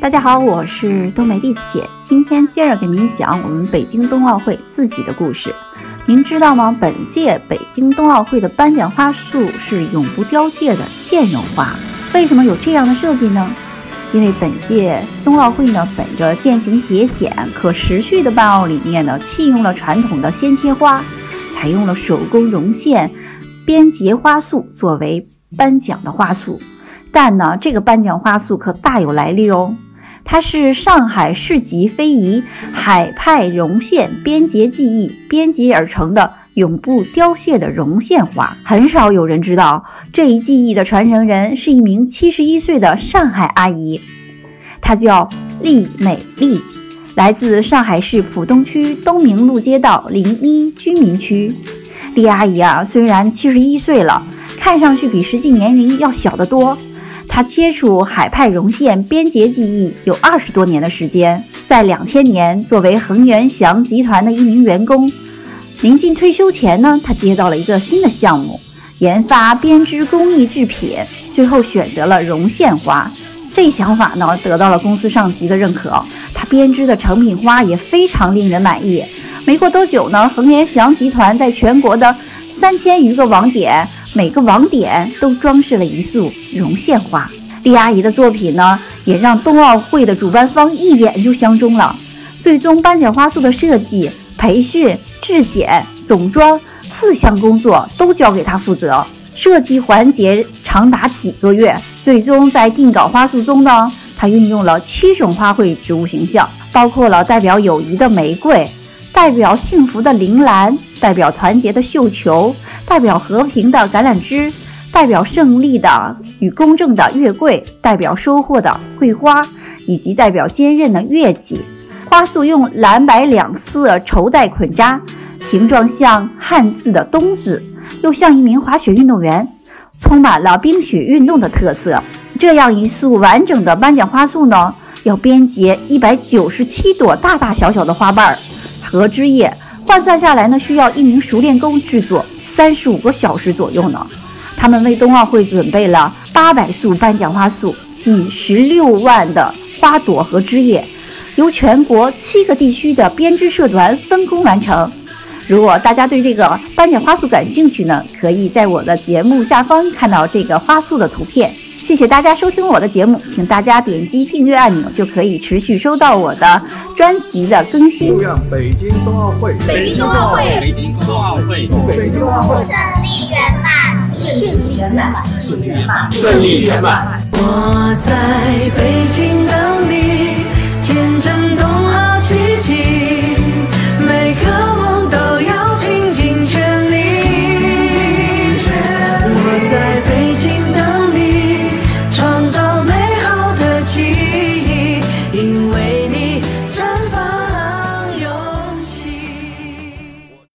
大家好，我是冬梅弟子姐，今天接着给您讲我们北京冬奥会自己的故事。您知道吗？本届北京冬奥会的颁奖花束是永不凋谢的现绒花。为什么有这样的设计呢？因为本届冬奥会呢，本着践行节俭、可持续的办奥理念呢，弃用了传统的鲜切花，采用了手工绒线编结花束作为颁奖的花束。但呢，这个颁奖花束可大有来历哦。它是上海市级非遗海派绒线编结技艺编结而成的永不凋谢的绒线花，很少有人知道这一技艺的传承人是一名七十一岁的上海阿姨，她叫厉美丽，来自上海市浦东区东明路街道零一居民区。厉阿姨啊，虽然七十一岁了，看上去比实际年龄要小得多。他接触海派绒线编结技艺有二十多年的时间，在两千年作为恒源祥集团的一名员工，临近退休前呢，他接到了一个新的项目，研发编织工艺制品，最后选择了绒线花。这想法呢，得到了公司上级的认可，他编织的成品花也非常令人满意。没过多久呢，恒源祥集团在全国的三千余个网点。每个网点都装饰了一束绒线花，李阿姨的作品呢，也让冬奥会的主办方一眼就相中了。最终颁奖花束的设计、培训、质检、总装四项工作都交给她负责，设计环节长达几个月。最终在定稿花束中呢，她运用了七种花卉植物形象，包括了代表友谊的玫瑰，代表幸福的铃兰，代表团结的绣球。代表和平的橄榄枝，代表胜利的与公正的月桂，代表收获的桂花，以及代表坚韧的月季。花束用蓝白两色绸带捆扎，形状像汉字的“冬”字，又像一名滑雪运动员，充满了冰雪运动的特色。这样一束完整的颁奖花束呢，要编结一百九十七朵大大小小的花瓣和枝叶，换算下来呢，需要一名熟练工制作。三十五个小时左右呢，他们为冬奥会准备了八百束颁奖花束，近十六万的花朵和枝叶，由全国七个地区的编织社团分工完成。如果大家对这个颁奖花束感兴趣呢，可以在我的节目下方看到这个花束的图片。谢谢大家收听我的节目，请大家点击订阅按钮，就可以持续收到我的专辑的更新。祝愿北京冬奥会，北京冬奥会，北京冬奥会，北京冬奥会顺利圆满，顺利圆满，顺利圆满，顺利圆满。我在北京等你。